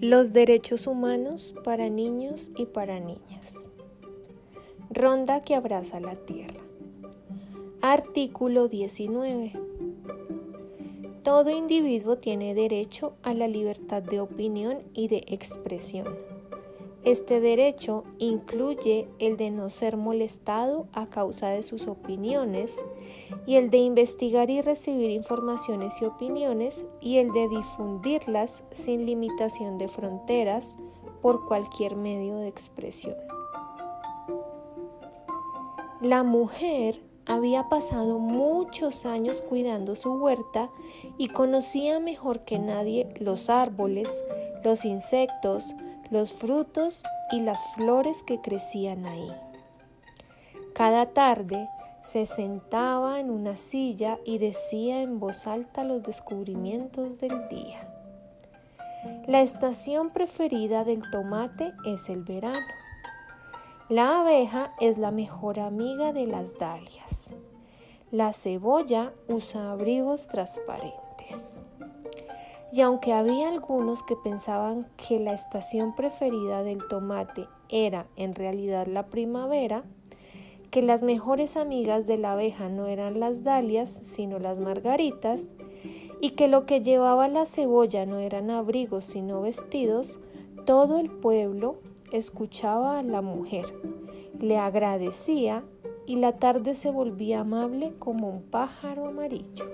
Los derechos humanos para niños y para niñas. Ronda que abraza la tierra. Artículo 19. Todo individuo tiene derecho a la libertad de opinión y de expresión este derecho incluye el de no ser molestado a causa de sus opiniones y el de investigar y recibir informaciones y opiniones y el de difundirlas sin limitación de fronteras por cualquier medio de expresión. La mujer había pasado muchos años cuidando su huerta y conocía mejor que nadie los árboles, los insectos, los frutos y las flores que crecían ahí. Cada tarde se sentaba en una silla y decía en voz alta los descubrimientos del día. La estación preferida del tomate es el verano. La abeja es la mejor amiga de las dalias. La cebolla usa abrigos transparentes y aunque había algunos que pensaban que la estación preferida del tomate era en realidad la primavera, que las mejores amigas de la abeja no eran las dalias, sino las margaritas, y que lo que llevaba la cebolla no eran abrigos, sino vestidos, todo el pueblo escuchaba a la mujer, le agradecía y la tarde se volvía amable como un pájaro amarillo.